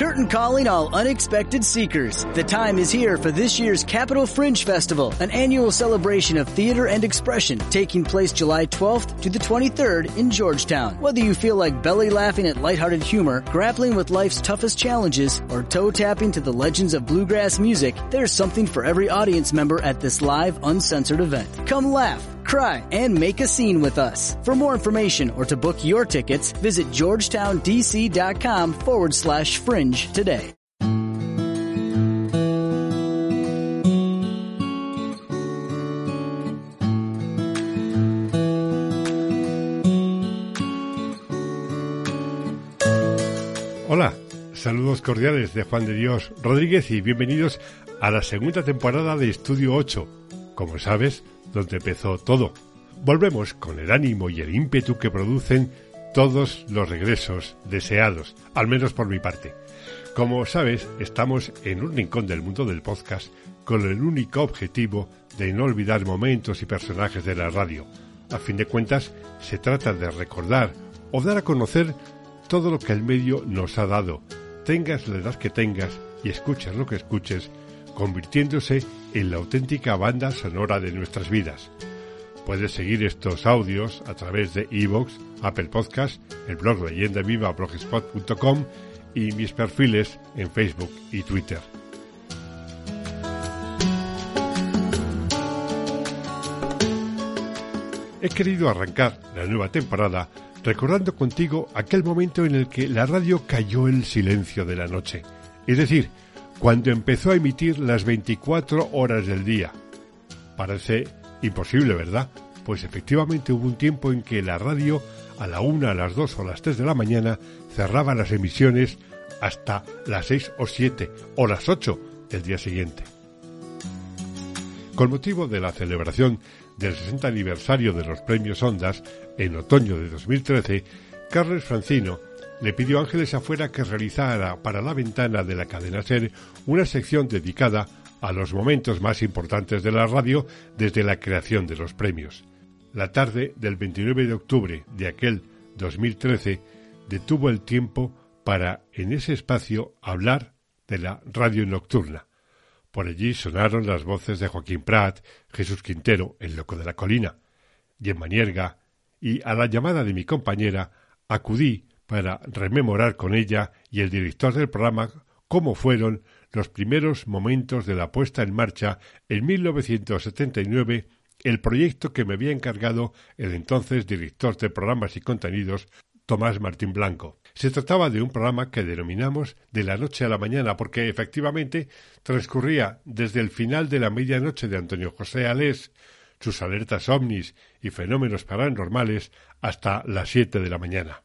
Curtain calling all unexpected seekers. The time is here for this year's Capital Fringe Festival, an annual celebration of theater and expression taking place July 12th to the 23rd in Georgetown. Whether you feel like belly laughing at lighthearted humor, grappling with life's toughest challenges, or toe tapping to the legends of bluegrass music, there's something for every audience member at this live, uncensored event. Come laugh cry, and make a scene with us. For more information or to book your tickets, visit georgetowndc.com forward slash fringe today. Hola, saludos cordiales de Juan de Dios Rodríguez y bienvenidos a la segunda temporada de Estudio 8. Como sabes, donde empezó todo. Volvemos con el ánimo y el ímpetu que producen todos los regresos deseados, al menos por mi parte. Como sabes, estamos en un rincón del mundo del podcast con el único objetivo de no olvidar momentos y personajes de la radio. A fin de cuentas, se trata de recordar o dar a conocer todo lo que el medio nos ha dado, tengas la edad que tengas y escuches lo que escuches, convirtiéndose en la auténtica banda sonora de nuestras vidas. Puedes seguir estos audios a través de iVoox, Apple Podcast, el blog Leyenda Viva, blogspot.com y mis perfiles en Facebook y Twitter. He querido arrancar la nueva temporada recordando contigo aquel momento en el que la radio cayó el silencio de la noche, es decir, cuando empezó a emitir las 24 horas del día. Parece imposible, ¿verdad? Pues efectivamente hubo un tiempo en que la radio a la una, a las dos o a las tres de la mañana cerraba las emisiones hasta las seis o siete o las ocho del día siguiente. Con motivo de la celebración del 60 aniversario de los premios Ondas en otoño de 2013, Carlos Francino le pidió a Ángeles Afuera que realizara para la ventana de la cadena SER una sección dedicada a los momentos más importantes de la radio desde la creación de los premios. La tarde del 29 de octubre de aquel 2013 detuvo el tiempo para, en ese espacio, hablar de la radio nocturna. Por allí sonaron las voces de Joaquín Prat, Jesús Quintero, el loco de la colina, y en Manierga, y a la llamada de mi compañera acudí para rememorar con ella y el director del programa cómo fueron los primeros momentos de la puesta en marcha en 1979 el proyecto que me había encargado el entonces director de programas y contenidos Tomás Martín Blanco. Se trataba de un programa que denominamos de la noche a la mañana porque efectivamente transcurría desde el final de la medianoche de Antonio José Alés, sus alertas ovnis y fenómenos paranormales hasta las siete de la mañana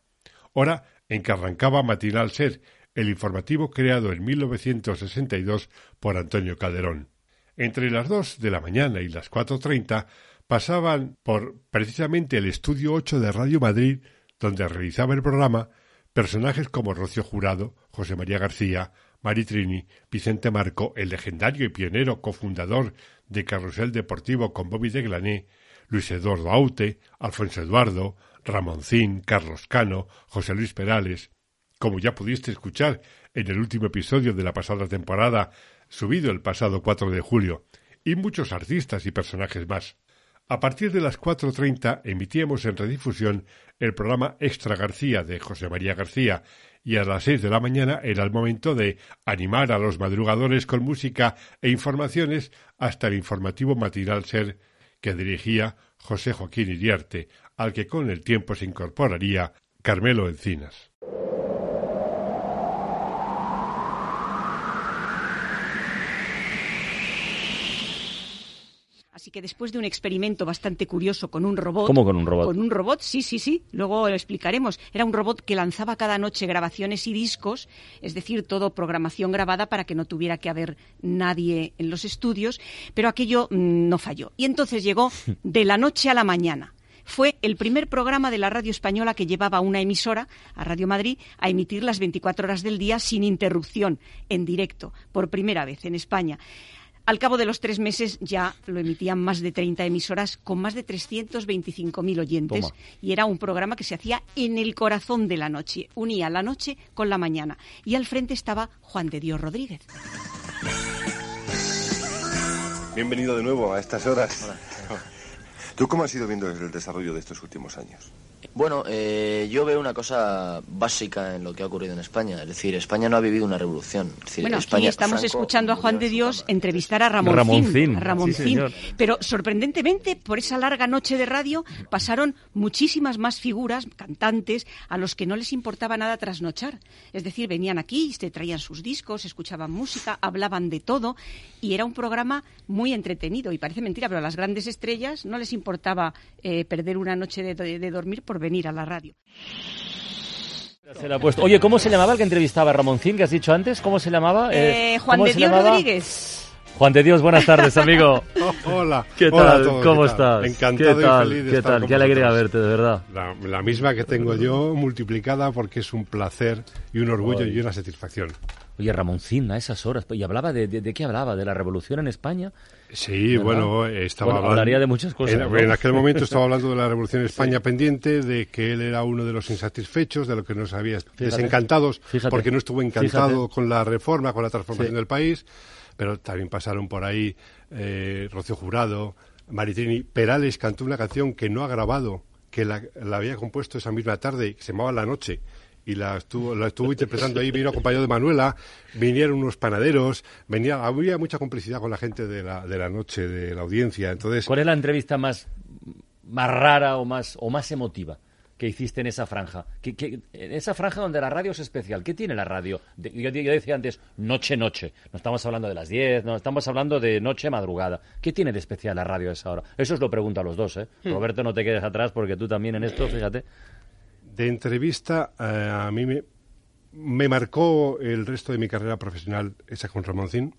hora en que arrancaba Matinal Ser, el informativo creado en 1962 por Antonio Calderón. Entre las dos de la mañana y las cuatro treinta pasaban por precisamente el estudio 8 de Radio Madrid, donde realizaba el programa, personajes como Rocio Jurado, José María García, Maritrini, Vicente Marco, el legendario y pionero cofundador de Carrusel Deportivo con Bobby de Glané, Luis Eduardo Aute, Alfonso Eduardo, Ramoncín, Carlos Cano, José Luis Perales, como ya pudiste escuchar en el último episodio de la pasada temporada, subido el pasado 4 de julio, y muchos artistas y personajes más. A partir de las 4.30 emitíamos en redifusión el programa Extra García de José María García y a las 6 de la mañana era el momento de animar a los madrugadores con música e informaciones hasta el informativo matinal Ser que dirigía José Joaquín Iriarte, al que con el tiempo se incorporaría Carmelo Encinas. Así que después de un experimento bastante curioso con un robot. ¿Cómo con un robot? Con un robot, sí, sí, sí. Luego lo explicaremos. Era un robot que lanzaba cada noche grabaciones y discos, es decir, todo programación grabada para que no tuviera que haber nadie en los estudios, pero aquello mm, no falló. Y entonces llegó de la noche a la mañana fue el primer programa de la radio española que llevaba una emisora, a Radio Madrid, a emitir las 24 horas del día sin interrupción, en directo, por primera vez en España. Al cabo de los tres meses ya lo emitían más de 30 emisoras con más de 325.000 oyentes y era un programa que se hacía en el corazón de la noche, unía la noche con la mañana. Y al frente estaba Juan de Dios Rodríguez. Bienvenido de nuevo a estas horas. ¿Tú cómo has ido viendo el desarrollo de estos últimos años? Bueno, eh, yo veo una cosa básica en lo que ha ocurrido en España. Es decir, España no ha vivido una revolución. bueno, aquí estamos escuchando a Juan de Dios entrevistar a Ramoncín. Ramoncín. Pero sorprendentemente, por esa larga noche de radio, pasaron muchísimas más figuras, cantantes, a los que no les importaba nada trasnochar. Es decir, venían aquí, se traían sus discos, escuchaban música, hablaban de todo y era un programa muy entretenido. Y parece mentira, pero a las grandes estrellas no les importaba eh, perder una noche de, de dormir por venir a la radio. Oye, ¿cómo se llamaba el que entrevistaba a Ramoncín que has dicho antes? ¿Cómo se llamaba? Eh, Juan de Dios Rodríguez. Juan de Dios, buenas tardes, amigo. hola. ¿Qué tal? ¿Cómo estás? Encantado ¿Qué tal? y feliz ¿Qué tal? Qué alegría verte, de verdad. La, misma que tengo yo, multiplicada porque es un placer y un orgullo y una satisfacción. Oye, Ramoncín, a esas horas, ¿y hablaba de, de, qué hablaba? ¿De la revolución en España? Sí, bueno, estaba hablando, hablaría de muchas cosas. En, aquel momento estaba hablando de la revolución en España pendiente, de que él era uno de los insatisfechos, de lo que nos había desencantados, porque no estuvo encantado con la reforma, con la transformación del país, pero también pasaron por ahí eh, Rocío Jurado, Maritrini, Perales cantó una canción que no ha grabado, que la, la había compuesto esa misma tarde, que se llamaba La Noche, y la estuvo, la estuvo interpretando ahí, vino acompañado de Manuela, vinieron unos panaderos, venía, había mucha complicidad con la gente de la, de la noche, de la audiencia. Entonces, ¿Cuál es la entrevista más, más rara o más, o más emotiva? que hiciste en esa franja. en esa franja donde la radio es especial. ¿Qué tiene la radio? yo, decía antes, noche-noche. No estamos hablando de las 10, no, estamos hablando de noche-madrugada. ¿Qué tiene de especial la radio a esa hora? Eso os lo pregunto a los dos, ¿eh? Hmm. Roberto, no te quedes atrás porque tú también en esto, fíjate de entrevista eh, a mí me, me, marcó el resto de mi carrera profesional esa con Ramoncín,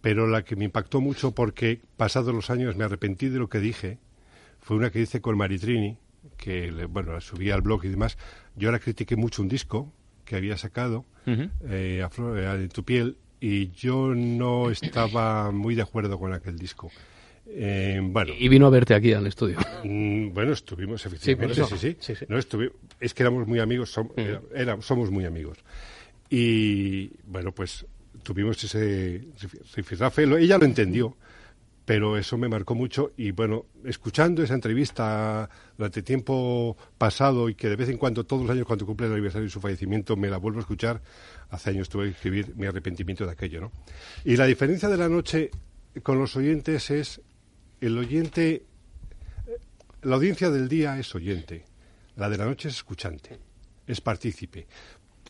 pero la que me impactó mucho porque pasados los años me arrepentí de lo que dije fue una que hice con Maritrini, que bueno, la subí al blog y demás. Yo la critiqué mucho un disco que había sacado, eh, a, eh, tu piel, y yo no estaba muy de acuerdo con aquel disco. Eh, bueno. Y vino a verte aquí al estudio. Mm, bueno, estuvimos efectivamente, sí, sí, sí. No es que éramos muy amigos, mm. somos muy amigos. Y bueno, pues tuvimos ese rifirrafe, ella lo entendió, pero eso me marcó mucho y bueno, escuchando esa entrevista durante tiempo pasado y que de vez en cuando, todos los años cuando cumple el aniversario de su fallecimiento, me la vuelvo a escuchar, hace años tuve que escribir mi arrepentimiento de aquello, ¿no? Y la diferencia de la noche con los oyentes es el oyente, la audiencia del día es oyente, la de la noche es escuchante, es partícipe.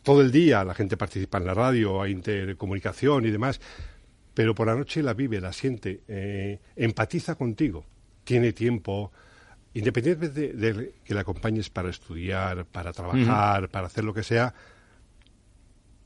Todo el día la gente participa en la radio, hay intercomunicación y demás, pero por la noche la vive, la siente, eh, empatiza contigo, tiene tiempo, independientemente de, que la acompañes para estudiar, para trabajar, para hacer lo que sea,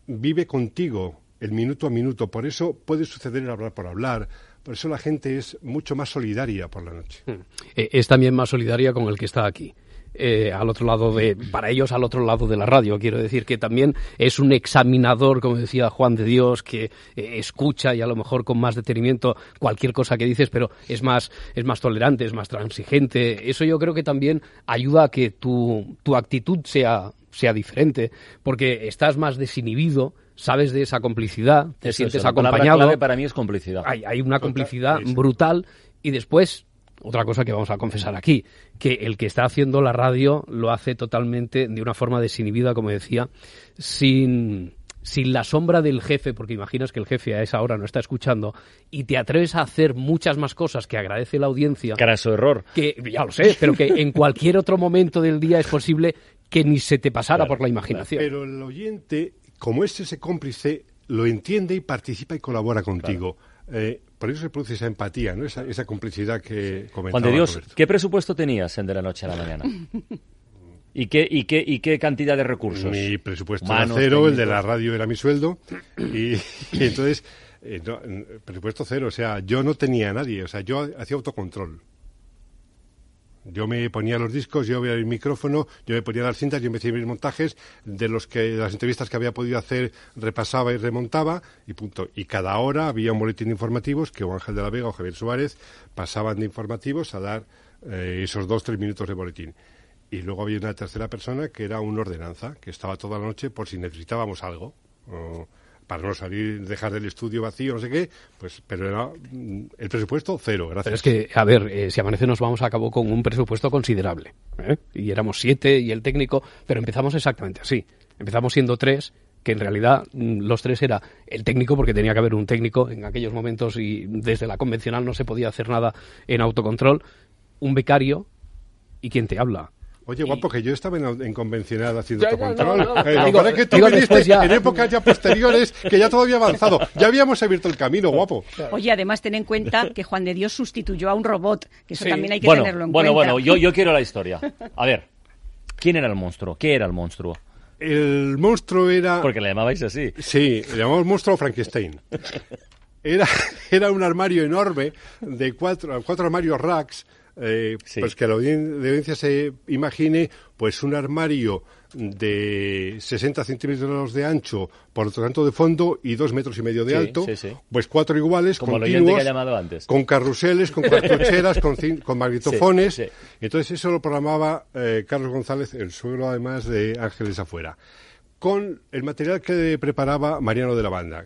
vive contigo el minuto a minuto. Por eso puede suceder el hablar por hablar, por eso la gente es mucho más solidaria por la noche. Hmm. Eh, es también más solidaria con el que está aquí. Eh, al otro lado de, para ellos al otro lado de la radio. Quiero decir que también es un examinador, como decía Juan de Dios, que eh, escucha y a lo mejor con más detenimiento cualquier cosa que dices, pero es más, es más tolerante, es más transigente. Eso yo creo que también ayuda a que tu, tu actitud sea, sea diferente, porque estás más desinhibido, sabes de esa complicidad, te sientes acompañado. clave para mí es complicidad. Hay, una complicidad brutal y después otra cosa que vamos a confesar aquí, que el que está haciendo la radio lo hace totalmente de una forma desinhibida, como decía, sin, sin la sombra del jefe, porque imaginas que el jefe a esa hora no está escuchando, y te atreves a hacer muchas más cosas que agradece la audiencia. su error. Que, ya lo sé, pero que en cualquier otro momento del día es posible que ni se te pasara por la imaginación. Pero el oyente como es ese cómplice, lo entiende y participa y colabora contigo. Eh, por eso se produce esa empatía, ¿no? esa, esa complicidad que comentaba Juan de Dios, ¿qué presupuesto tenías en De la Noche a la Mañana? ¿Y qué, y, qué, ¿Y qué cantidad de recursos? Mi presupuesto era cero, el de la radio era mi sueldo, y, entonces, eh, presupuesto cero, o sea, yo no tenía a nadie, o sea, yo hacía autocontrol. Yo me ponía los discos, yo veía el micrófono, yo me ponía las cintas, yo hacía mis montajes, de los que las entrevistas que había podido hacer repasaba y remontaba y punto. Y cada hora había un boletín de informativos que o Ángel de la Vega o Javier Suárez pasaban de informativos a dar eh, esos dos tres minutos de boletín. Y luego había una tercera persona que era una ordenanza, que estaba toda la noche por si necesitábamos algo. o para no salir, dejar del estudio vacío, no sé qué, pues, pero era mm, el presupuesto cero, gracias. Pero es que, a ver, eh, si amanece nos vamos a cabo con un presupuesto considerable. ¿eh? Y éramos siete y el técnico, pero empezamos exactamente así. Empezamos siendo tres, que en realidad mm, los tres era el técnico, porque tenía que haber un técnico en aquellos momentos y desde la convencional no se podía hacer nada en autocontrol, un becario y quien te habla. Oye, guapo, que yo estaba en, en convencional haciendo Ya, autocontrol. no, no. Eh, Digo- que que tú digo viniste ya. en épocas ya posteriores, que ya todo había avanzado. Ya habíamos abierto el camino, guapo. Oye, además ten en cuenta que Juan de Dios sustituyó a un robot, que eso Sí. también hay que Bueno, tenerlo en bueno, cuenta. bueno, yo, yo quiero la historia. A ver, ¿quién era el monstruo? ¿Qué era el monstruo? El monstruo era... Porque le llamabais así. Sí, le llamamos monstruo Frankenstein. Era, era un armario enorme de cuatro, cuatro armarios racks, eh, Sí. pues que la audien- la audiencia se imagine, pues un armario de 60 centímetros de ancho, por lo tanto de fondo, y dos metros y medio de Sí, alto, sí, sí. pues cuatro iguales, Como que continuos, ha llamado antes. con carruseles, con cartucheras, con, con magnetofones. Entonces eso lo programaba eh, Carlos González, el suegro además de Ángeles Afuera, con el material que preparaba Mariano de la Banda.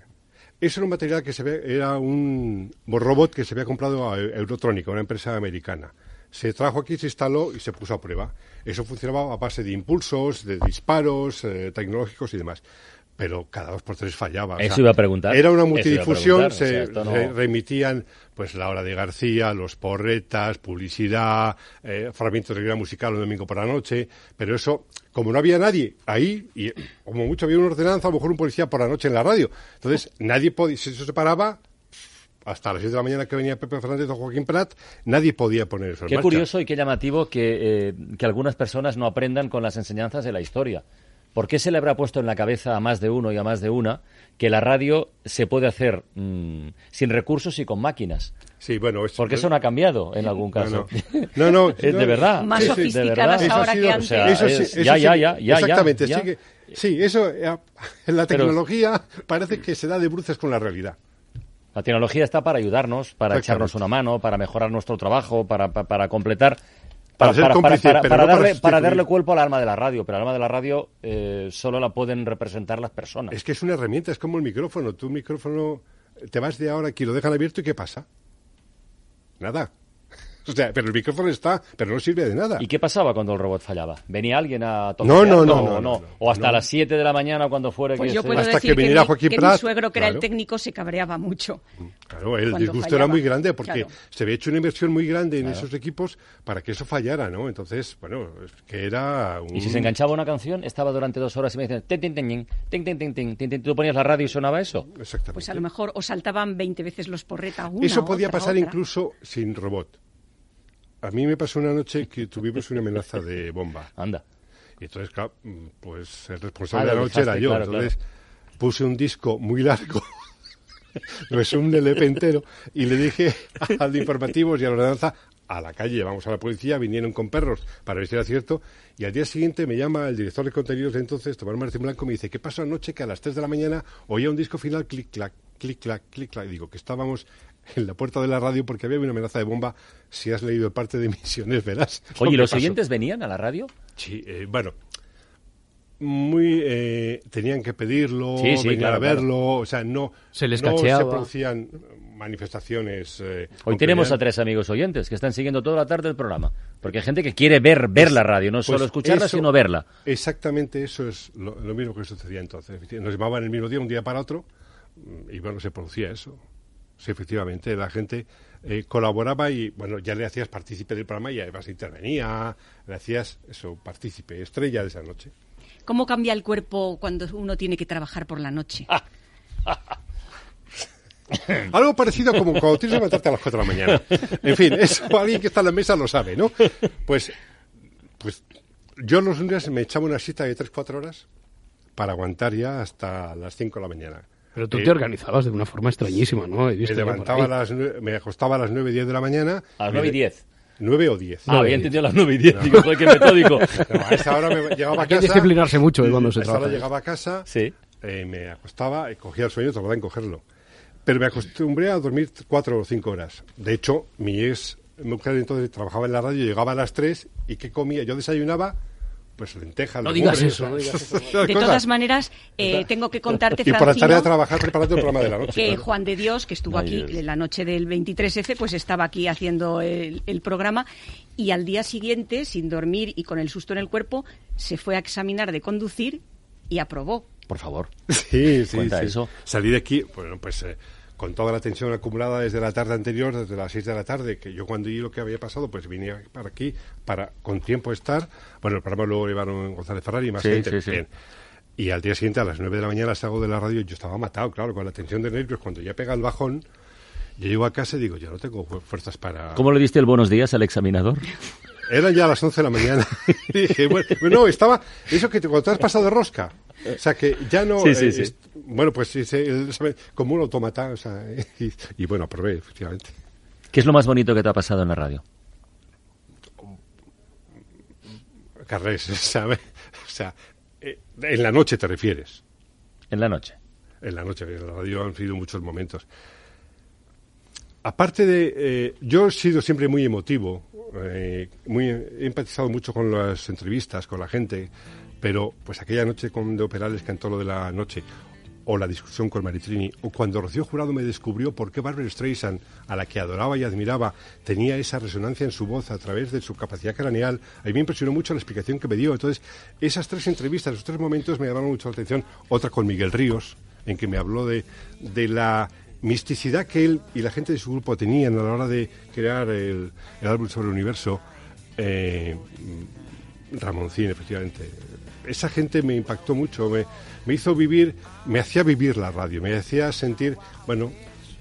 Eso era un material que se ve, era un robot que se había comprado a Eurotrónica, una empresa americana. Se trajo aquí, se instaló y se puso a prueba. Eso funcionaba a base de impulsos, de disparos eh, tecnológicos y demás. Pero cada dos por tres fallaba. o Eso sea, iba a preguntar. Era una multidifusión, o se, sea, esto no- se remitían pues la hora de García, los porretas, publicidad, eh, fragmentos de guía musical un domingo por la noche, pero eso, como no había nadie ahí, y como mucho había una ordenanza, a lo mejor un policía por la noche en la radio, entonces nadie podía, si eso se paraba, hasta las 7 de la mañana que venía Pepe Fernández o Joaquín Prat, nadie podía poner eso en Qué marcha. curioso y qué llamativo que, eh, que algunas personas no aprendan con las enseñanzas de la historia. ¿Por qué se le habrá puesto en la cabeza a más de uno y a más de una que la radio se puede hacer mm, sin recursos y con máquinas? Sí, bueno, es- Porque eso no ha cambiado en algún caso. no. No, no, de verdad. Más Sí, sí, de sofisticadas verdad. ahora que antes. O sea, eso sí, es- eso ya, sí, ya, ya, ya, Exactamente, ya. sigue- sí, eso, eh, en la Pero- tecnología parece que se da de bruces con la realidad. La tecnología está para ayudarnos, para echarnos una mano, para mejorar nuestro trabajo, para, para, para completar. Para ser para- darle, para darle cuerpo al alma de la radio, pero el alma de la radio eh, solo la pueden representar las personas. Es que es una herramienta, es como el micrófono. Tu micrófono, te vas de ahora aquí, lo dejan abierto y ¿qué pasa? Nada. O sea, pero el micrófono está, pero no sirve de nada. ¿Y qué pasaba cuando el robot fallaba? ¿Venía alguien a tocar? No, no, no, o no, no, O hasta no. las 7 de la mañana cuando fuera Pues que yo se- puedo Hasta decir que viniera mi, Joaquín que mi Prat, suegro, que era el claro. técnico, se cabreaba mucho. Claro, el disgusto fallaba. era muy grande porque Claro. se había hecho una inversión muy grande en esos equipos para que eso fallara, ¿no? Entonces, bueno, es que era un... Y si se enganchaba una canción, estaba durante dos horas y me decían, tin, tin, tin, tin, tin, tin, tin, tin. tú ponías la radio y sonaba eso. Exactamente. Pues a lo mejor os saltaban 20 veces los porreta una, Eso podía otra, pasar otra. incluso sin robot. A mí me pasó una noche que tuvimos una amenaza de bomba. Anda. Y entonces, mm, pues el responsable Ah, de la noche era yo. claro, entonces puse un disco muy largo, es un LP entero, y le dije al de informativos y a la ordenanza, a la calle, vamos a la policía, vinieron con perros para ver si era cierto, y al día siguiente me llama el director de contenidos de entonces, Tomás Martín Blanco, me dice, ¿qué pasó anoche que a las 3 de la mañana oía un disco final clic-clac, clic-clac, clic-clac? Y digo, que estábamos en la puerta de la radio porque había una amenaza de bomba. Si has leído parte de Misiones, verás. Oye, ¿y los oyentes venían a la radio? Sí, eh, bueno, muy eh, tenían que pedirlo, Sí, sí, venir claro, a verlo, o sea, no Se les no cacheaba. se producían manifestaciones. eh, Hoy tenemos a tres amigos oyentes que están siguiendo toda la tarde el programa. Porque hay gente que quiere ver, ver la radio, no Pues solo escucharla, eso- sino verla. Exactamente eso es lo, lo mismo que sucedía entonces. Nos llamaban el mismo día, un día para otro, y bueno, se producía eso. Sí, efectivamente, la gente eh, colaboraba y, bueno, ya le hacías partícipe del programa y además intervenía, le hacías eso, partícipe, estrella de esa noche. ¿Cómo cambia el cuerpo cuando uno tiene que trabajar por la noche? Algo parecido como cuando tienes que levantarte a las 4 de la mañana. En fin, eso alguien que está en la mesa lo sabe, ¿no? Pues, pues yo los lunes me echaba una cita de 3-4 horas para aguantar ya hasta las 5 de la mañana. Pero tú Eh, te organizabas de una forma extrañísima, ¿no? He me visto levantaba a las, me acostaba a las 9 10 de la mañana. A las me 9 y de- 10. 9 o 10. Ah, había entendido las 9 y 10. Digo, joder, qué metódico. No, a esa hora me llegaba a Hay que casa. disciplinarse mucho de cuando se a esa hora llegaba a casa, Sí. eh, me acostaba, eh, cogía el sueño, tardaba en cogerlo. Pero me acostumbré a dormir 4 o 5 horas. De hecho, mi ex mujer entonces trabajaba en la radio, llegaba a las 3 y ¿qué comía? Yo desayunaba, pues lentejas. No digas eso, no digas eso. esas De todas maneras, eh, tengo que contarte, Y por la tarde a Francino, trabajar preparando el programa de la noche. que claro. Juan de Dios, que estuvo aquí en la noche del 23F, pues estaba aquí haciendo el, el programa y al día siguiente, sin dormir y con el susto en el cuerpo, se fue a examinar de conducir y aprobó. Por favor. Sí, sí, Cuenta sí. eso. Salí de aquí, bueno, pues eh, con toda la tensión acumulada desde la tarde anterior, desde las 6 de la tarde, que yo cuando vi lo que había pasado, pues vine para aquí para con tiempo estar. Bueno, el programa luego llevaron González Ferrari y más Sí, gente. sí, sí. bien. Y al día siguiente, a las 9 de la mañana, salgo de la radio y yo estaba matado, claro, con la tensión de nervios. Cuando ya pega el bajón, yo llego a casa y digo, ya no tengo fu- fuerzas para... ¿Cómo le diste el buenos días al examinador? Eran ya las 11 de la mañana. dije, bueno, no, estaba. Eso que te, cuando te has pasado de rosca. O sea, que ya no. Sí, sí, eh, sí. est- bueno, pues como un automata. O sea, y, y bueno, aprobé, efectivamente. ¿Qué es lo más bonito que te ha pasado en la radio? Carrés, ¿sabes? O sea, eh, en la noche te refieres. En la noche. En la noche, en la radio han sido muchos momentos. Aparte de. eh, yo he sido siempre muy emotivo, eh, muy, he empatizado mucho con las entrevistas, con la gente, pero pues aquella noche cuando Perales cantó lo de la noche, o la discusión con Maritrini, o cuando Rocío Jurado me descubrió por qué Barbara Streisand, a la que adoraba y admiraba, tenía esa resonancia en su voz a través de su capacidad craneal, a mí me impresionó mucho la explicación que me dio. Entonces, esas tres entrevistas, esos tres momentos me llamaron mucho la atención. Otra con Miguel Ríos, en que me habló de, de la misticidad que él y la gente de su grupo tenían a la hora de crear el, el álbum sobre el universo. Eh, Ramoncín, efectivamente. Esa gente me impactó mucho, me, me hizo vivir, me hacía vivir la radio, me hacía sentir, bueno,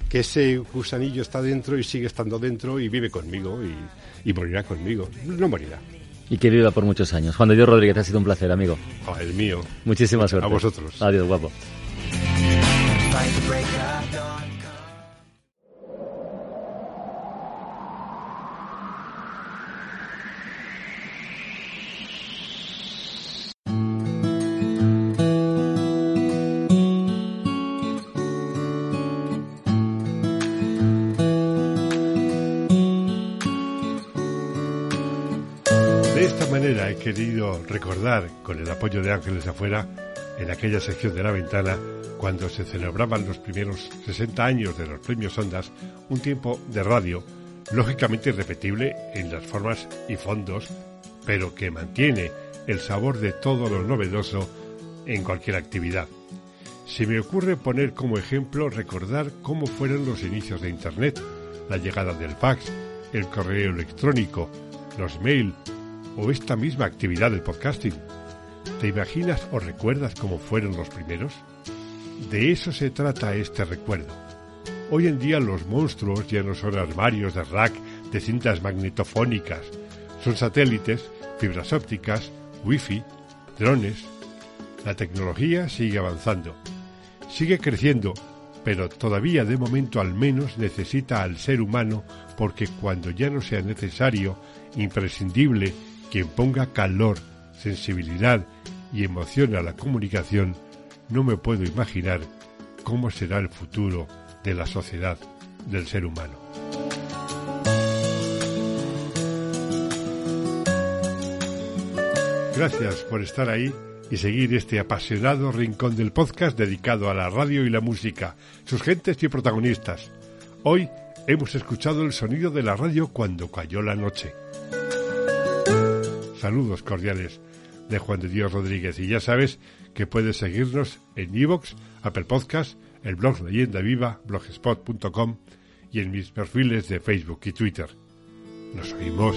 que ese gusanillo está dentro y sigue estando dentro y vive conmigo y, y morirá conmigo. No morirá. Y que viva por muchos años. Juan de Dios Rodríguez, ha sido un placer, amigo. Oh, el mío. Muchísima suerte. A vosotros. Adiós, guapo. Esta manera he querido recordar, con el apoyo de Ángeles Afuera, en aquella sección de la ventana, cuando se celebraban los primeros 60 años de los premios Ondas, un tiempo de radio, lógicamente irrepetible en las formas y fondos, pero que mantiene el sabor de todo lo novedoso en cualquier actividad. Se me ocurre poner como ejemplo recordar cómo fueron los inicios de Internet, la llegada del fax, el correo electrónico, los mail o esta misma actividad del podcasting. ¿Te imaginas o recuerdas cómo fueron los primeros? De eso se trata este recuerdo. Hoy en día los monstruos ya no son armarios de rack de cintas magnetofónicas, son satélites, fibras ópticas, wifi, drones. La tecnología sigue avanzando, sigue creciendo, pero todavía de momento al menos necesita al ser humano porque cuando ya no sea necesario, imprescindible, quien ponga calor, sensibilidad y emoción a la comunicación, no me puedo imaginar cómo será el futuro de la sociedad, del ser humano. Gracias por estar ahí y seguir este apasionado rincón del podcast dedicado a la radio y la música, sus gentes y protagonistas. Hoy hemos escuchado el sonido de la radio cuando cayó la noche. Saludos cordiales de Juan de Dios Rodríguez y ya sabes que puedes seguirnos en iVoox, Apple Podcast, el blog Leyenda Viva, blogspot.com y en mis perfiles de Facebook y Twitter. Nos oímos.